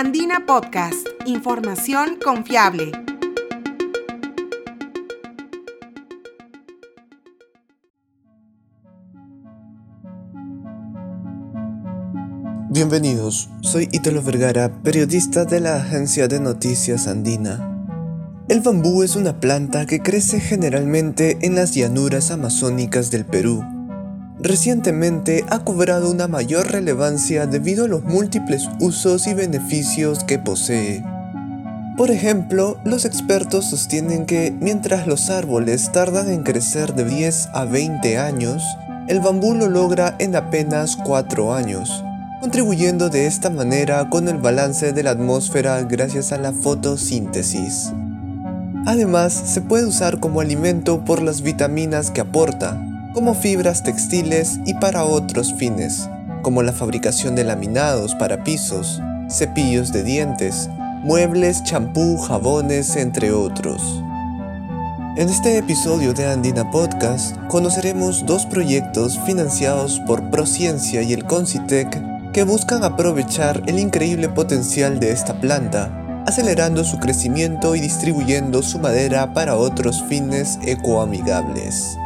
Andina Podcast, información confiable. Bienvenidos, soy Italo Vergara, periodista de la agencia de noticias Andina. El bambú es una planta que crece generalmente en las llanuras amazónicas del Perú. Recientemente ha cobrado una mayor relevancia debido a los múltiples usos y beneficios que posee. Por ejemplo, los expertos sostienen que mientras los árboles tardan en crecer de 10 a 20 años, el bambú lo logra en apenas 4 años contribuyendo de esta manera con el balance de la atmósfera gracias a la fotosíntesis. Además, se puede usar como alimento por las vitaminas que aporta, como fibras textiles y para otros fines, como la fabricación de laminados para pisos, cepillos de dientes, muebles, champú, jabones, entre otros. En este episodio de Andina Podcast conoceremos dos proyectos financiados por Prociencia y el Concitec que buscan aprovechar el increíble potencial de esta planta, acelerando su crecimiento y distribuyendo su madera para otros fines ecoamigables.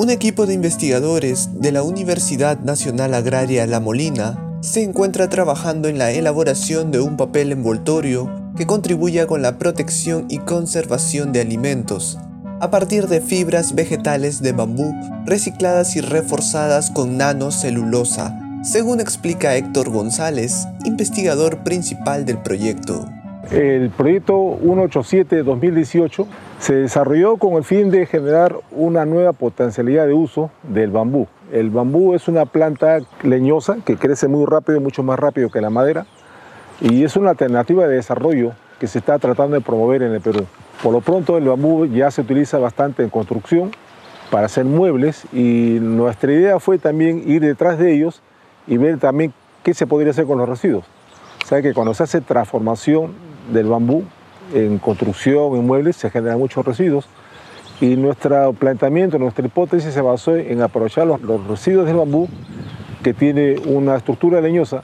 Un equipo de investigadores de la Universidad Nacional Agraria La Molina se encuentra trabajando en la elaboración de un papel envoltorio que contribuya con la protección y conservación de alimentos, a partir de fibras vegetales de bambú recicladas y reforzadas con nanocelulosa, según explica Héctor González, investigador principal del proyecto. El proyecto 187-2018 se desarrolló con el fin de generar una nueva potencialidad de uso del bambú. El bambú es una planta leñosa que crece muy rápido, mucho más rápido que la madera, y es una alternativa de desarrollo que se está tratando de promover en el Perú. Por lo pronto el bambú ya se utiliza bastante en construcción para hacer muebles y nuestra idea fue también ir detrás de ellos y ver también qué se podría hacer con los residuos. O sea que cuando se hace transformación del bambú en construcción, en muebles, se generan muchos residuos. Y nuestro planteamiento, nuestra hipótesis se basó en aprovechar los, los residuos del bambú que tiene una estructura leñosa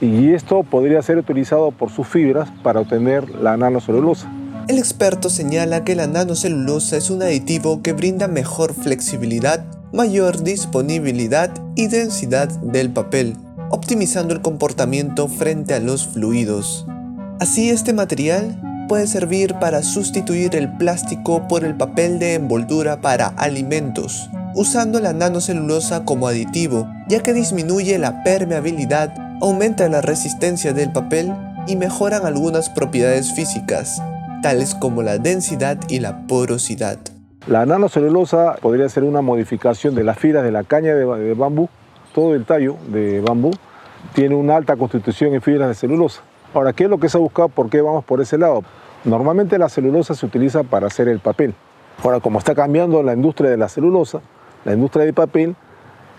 y esto podría ser utilizado por sus fibras para obtener la nanocelulosa. El experto señala que la nanocelulosa es un aditivo que brinda mejor flexibilidad, mayor disponibilidad y densidad del papel, optimizando el comportamiento frente a los fluidos. Así este material puede servir para sustituir el plástico por el papel de envoltura para alimentos, usando la nanocelulosa como aditivo, ya que disminuye la permeabilidad, aumenta la resistencia del papel y mejoran algunas propiedades físicas, tales como la densidad y la porosidad. La nanocelulosa podría ser una modificación de las fibras de la caña de, bambú, todo el tallo de bambú tiene una alta constitución en fibras de celulosa. Ahora, ¿qué es lo que se ha buscado? ¿Por qué vamos por ese lado? Normalmente la celulosa se utiliza para hacer el papel. Ahora, como está cambiando la industria de la celulosa, la industria del papel,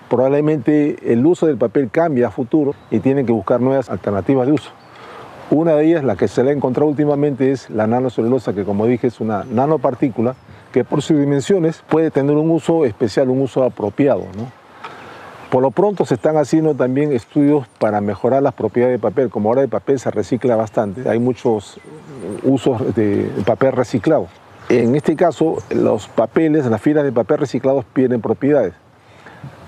probablemente el uso del papel cambia a futuro y tienen que buscar nuevas alternativas de uso. Una de ellas, la que se le ha encontrado últimamente, es la nanocelulosa, que como dije es una nanopartícula que por sus dimensiones puede tener un uso especial, un uso apropiado. Por lo pronto se están haciendo también estudios para mejorar las propiedades del papel. Como ahora el papel se recicla bastante, hay muchos usos de papel reciclado. En este caso, los papeles, las fibras de papel reciclados pierden propiedades.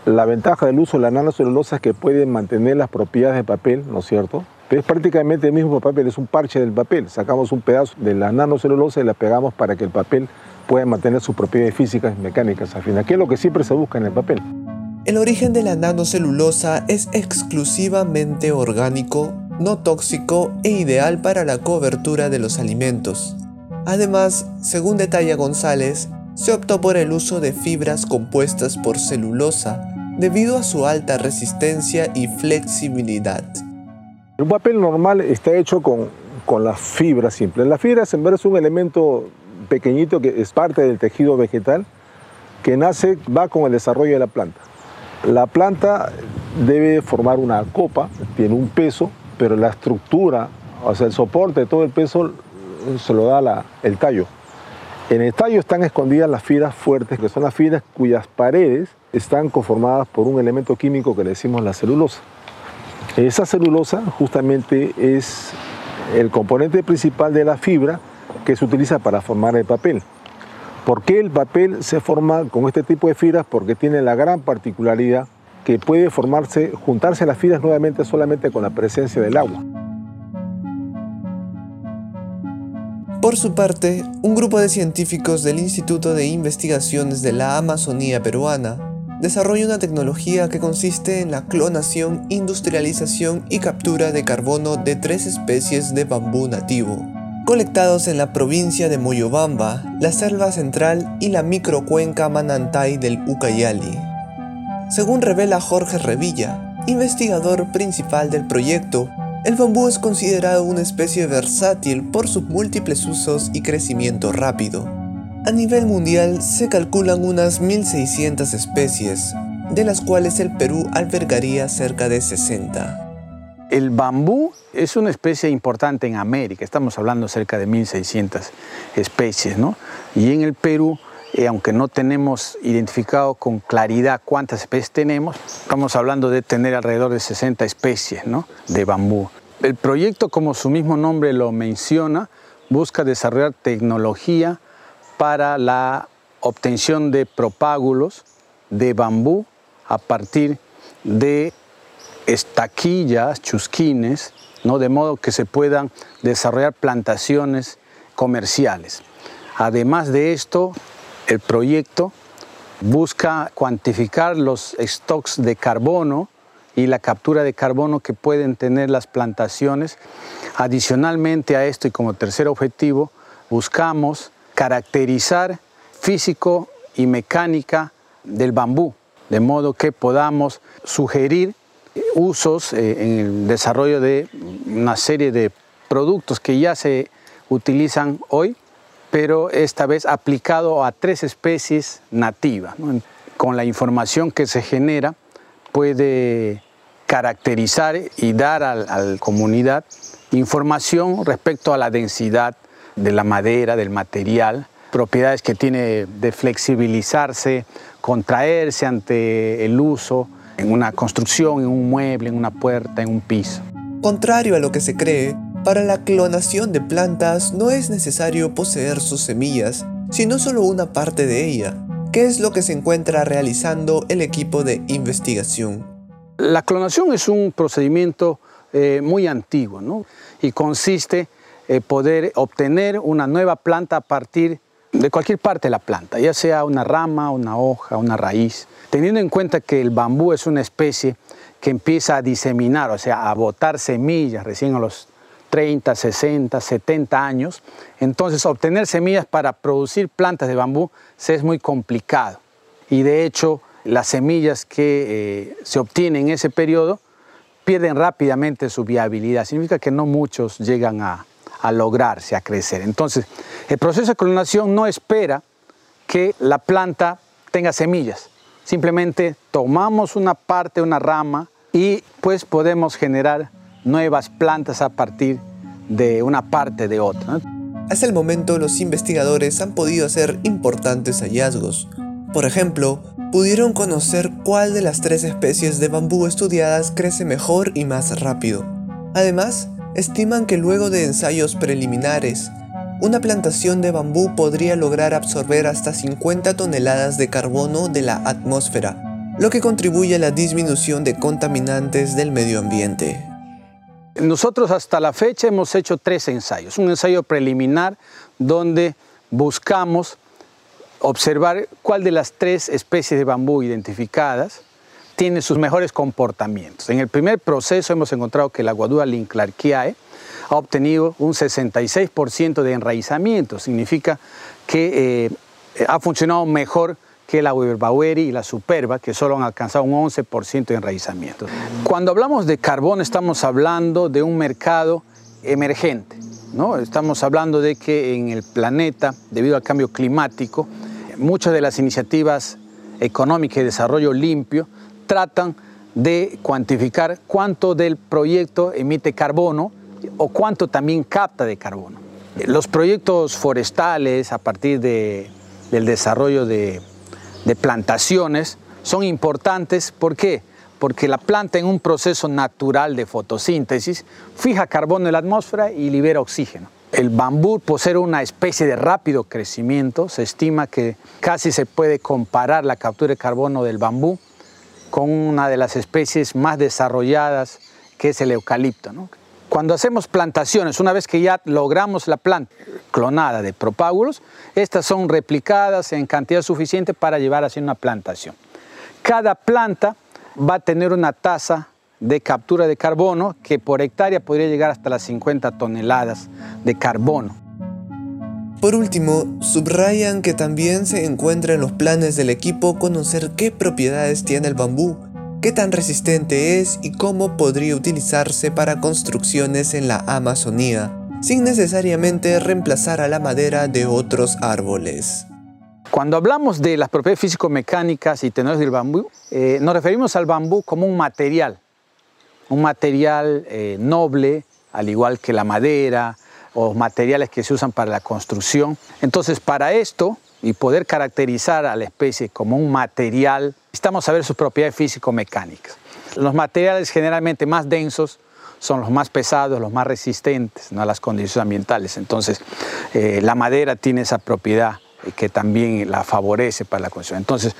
La ventaja del uso de la nanocelulosa es que pueden mantener las propiedades del papel, ¿no es cierto? Pero es prácticamente el mismo papel, es un parche del papel. Sacamos un pedazo de la nanocelulosa y la pegamos para que el papel pueda mantener sus propiedades físicas y mecánicas al final, que es lo que siempre se busca en el papel. El origen de la nanocelulosa es exclusivamente orgánico, no tóxico e ideal para la cobertura de los alimentos. Además, según detalla González, se optó por el uso de fibras compuestas por celulosa debido a su alta resistencia y flexibilidad. Un papel normal está hecho con, con las fibras simples. La fibra en verdad es un elemento pequeñito que es parte del tejido vegetal que nace, va con el desarrollo de la planta. La planta debe formar una copa, tiene un peso, pero la estructura, o sea, el soporte de todo el peso se lo da el tallo. En el tallo están escondidas las fibras fuertes, que son las fibras cuyas paredes están conformadas por un elemento químico que le decimos la celulosa. Esa celulosa justamente es el componente principal de la fibra que se utiliza para formar el papel. ¿Por qué el papel se forma con este tipo de fibras? Porque tiene la gran particularidad que puede formarse, juntarse las fibras nuevamente solamente con la presencia del agua. Por su parte, un grupo de científicos del Instituto de Investigaciones de la Amazonía Peruana desarrolla una tecnología que consiste en la clonación, industrialización y captura de carbono de tres especies de bambú nativo, colectados en la provincia de Moyobamba, la selva central y la microcuenca Manantay del Ucayali. Según revela Jorge Revilla, investigador principal del proyecto, el bambú es considerado una especie versátil por sus múltiples usos y crecimiento rápido. A nivel mundial se calculan unas 1.600 especies, de las cuales el Perú albergaría cerca de 60. El bambú es una especie importante en América, estamos hablando cerca de 1.600 especies, ¿no? Y en el Perú, eh, aunque no tenemos identificado con claridad cuántas especies tenemos, estamos hablando de tener alrededor de 60 especies ¿no? de bambú. El proyecto, como su mismo nombre lo menciona, busca desarrollar tecnología para la obtención de propágulos de bambú a partir de estaquillas, chusquines, ¿no? de modo que se puedan desarrollar plantaciones comerciales. Además de esto, el proyecto busca cuantificar los stocks de carbono y la captura de carbono que pueden tener las plantaciones. Adicionalmente a esto y como tercer objetivo, buscamos caracterizar físico y mecánica del bambú, de modo que podamos sugerir usos eh, en el desarrollo de una serie de productos que ya se utilizan hoy, pero esta vez aplicado a tres especies nativas. Con la información que se genera, puede caracterizar y dar a la comunidad información respecto a la densidad de la madera, del material, propiedades que tiene de flexibilizarse, contraerse ante el uso en una construcción, en un mueble, en una puerta, en un piso. Contrario a lo que se cree, para la clonación de plantas no es necesario poseer sus semillas, sino solo una parte de ella, ¿Qué es lo que se encuentra realizando el equipo de investigación? La clonación es un procedimiento eh, muy antiguo ¿no? y consiste en poder obtener una nueva planta a partir de cualquier parte de la planta, ya sea una rama, una hoja, una raíz, teniendo en cuenta que el bambú es una especie que empieza a diseminar, o sea, a botar semillas recién a los 30, 60, 70 años. Entonces obtener semillas para producir plantas de bambú se es muy complicado. Y de hecho las semillas que eh, se obtienen en ese periodo pierden rápidamente su viabilidad. Significa que no muchos llegan a, a lograrse, a crecer. Entonces el proceso de clonación no espera que la planta tenga semillas. Simplemente tomamos una parte, una rama y pues podemos generar nuevas plantas a partir de una parte de otra. Hasta el momento los investigadores han podido hacer importantes hallazgos. Por ejemplo, pudieron conocer cuál de las tres especies de bambú estudiadas crece mejor y más rápido. Además, estiman que luego de ensayos preliminares, una plantación de bambú podría lograr absorber hasta 50 toneladas de carbono de la atmósfera, lo que contribuye a la disminución de contaminantes del medio ambiente. Nosotros hasta la fecha hemos hecho tres ensayos. Un ensayo preliminar donde buscamos observar cuál de las tres especies de bambú identificadas tiene sus mejores comportamientos. En el primer proceso hemos encontrado que la guadua linclarquiae ha obtenido un 66% de enraizamiento. Significa que eh, ha funcionado mejor que la Weber y la Superba, que solo han alcanzado un 11% de enraizamiento. Cuando hablamos de carbón estamos hablando de un mercado emergente. ¿no? Estamos hablando de que en el planeta, debido al cambio climático, muchas de las iniciativas económicas y desarrollo limpio tratan de cuantificar cuánto del proyecto emite carbono o cuánto también capta de carbono. Los proyectos forestales a partir de, del desarrollo de, de plantaciones son importantes. ¿Por qué? Porque la planta en un proceso natural de fotosíntesis fija carbono en la atmósfera y libera oxígeno. El bambú, por ser una especie de rápido crecimiento, se estima que casi se puede comparar la captura de carbono del bambú con una de las especies más desarrolladas que es el eucalipto. Cuando hacemos plantaciones, una vez que ya logramos la planta clonada de propágulos, estas son replicadas en cantidad suficiente para llevar hacia una plantación. Cada planta va a tener una tasa de captura de carbono que por hectárea podría llegar hasta las 50 toneladas de carbono. Por último, subrayan que también se encuentra en los planes del equipo conocer qué propiedades tiene el bambú, qué tan resistente es y cómo podría utilizarse para construcciones en la Amazonía, sin necesariamente reemplazar a la madera de otros árboles. Cuando hablamos de las propiedades físico-mecánicas y tenores del bambú, eh, nos referimos al bambú como un material, un material eh, noble, al igual que la madera, o materiales que se usan para la construcción. Entonces, para esto y poder caracterizar a la especie como un material, necesitamos saber sus propiedades físico-mecánicas. Los materiales generalmente más densos son los más pesados, los más resistentes a las condiciones ambientales. Entonces, eh, la madera tiene esa propiedad que también la favorece para la construcción. Entonces,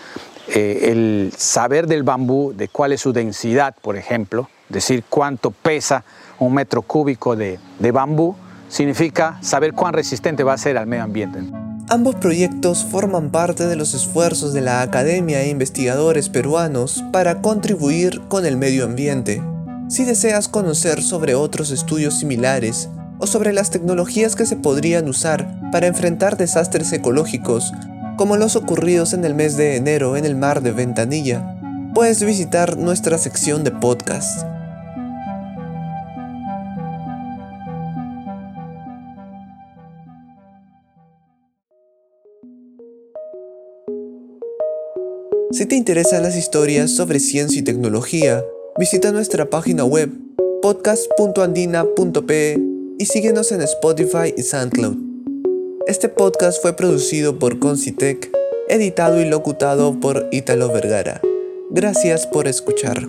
eh, el saber del bambú, de cuál es su densidad, por ejemplo, decir cuánto pesa un metro cúbico de, de bambú, significa saber cuán resistente va a ser al medio ambiente. Ambos proyectos forman parte de los esfuerzos de la academia e investigadores peruanos para contribuir con el medio ambiente. Si deseas conocer sobre otros estudios similares o sobre las tecnologías que se podrían usar para enfrentar desastres ecológicos, como los ocurridos en el mes de enero en el mar de Ventanilla, puedes visitar nuestra sección de podcast. Si te interesan las historias sobre ciencia y tecnología, visita nuestra página web podcast.andina.pe y síguenos en Spotify y SoundCloud. Este podcast fue producido por Concitec, editado y locutado por Italo Vergara. Gracias por escuchar.